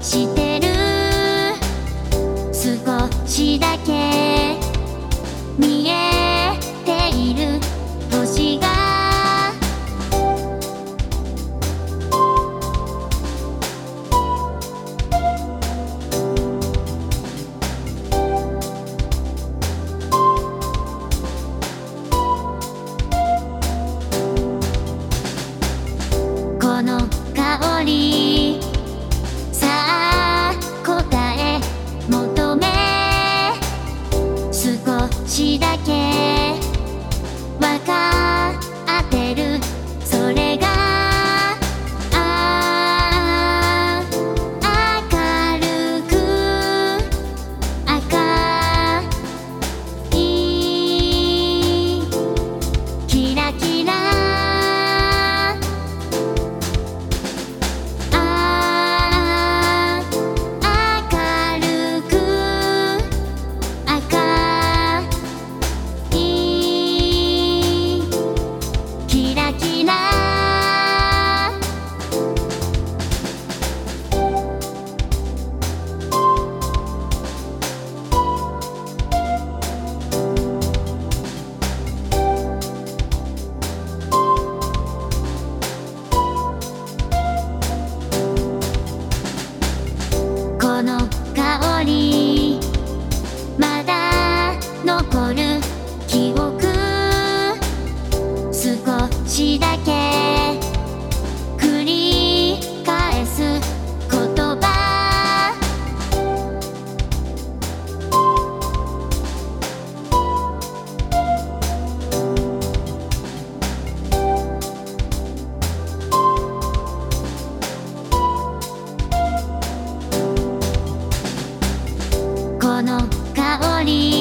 してる少しだけ見えている星が。この香り。私だけ。わかくり返す言葉。この香り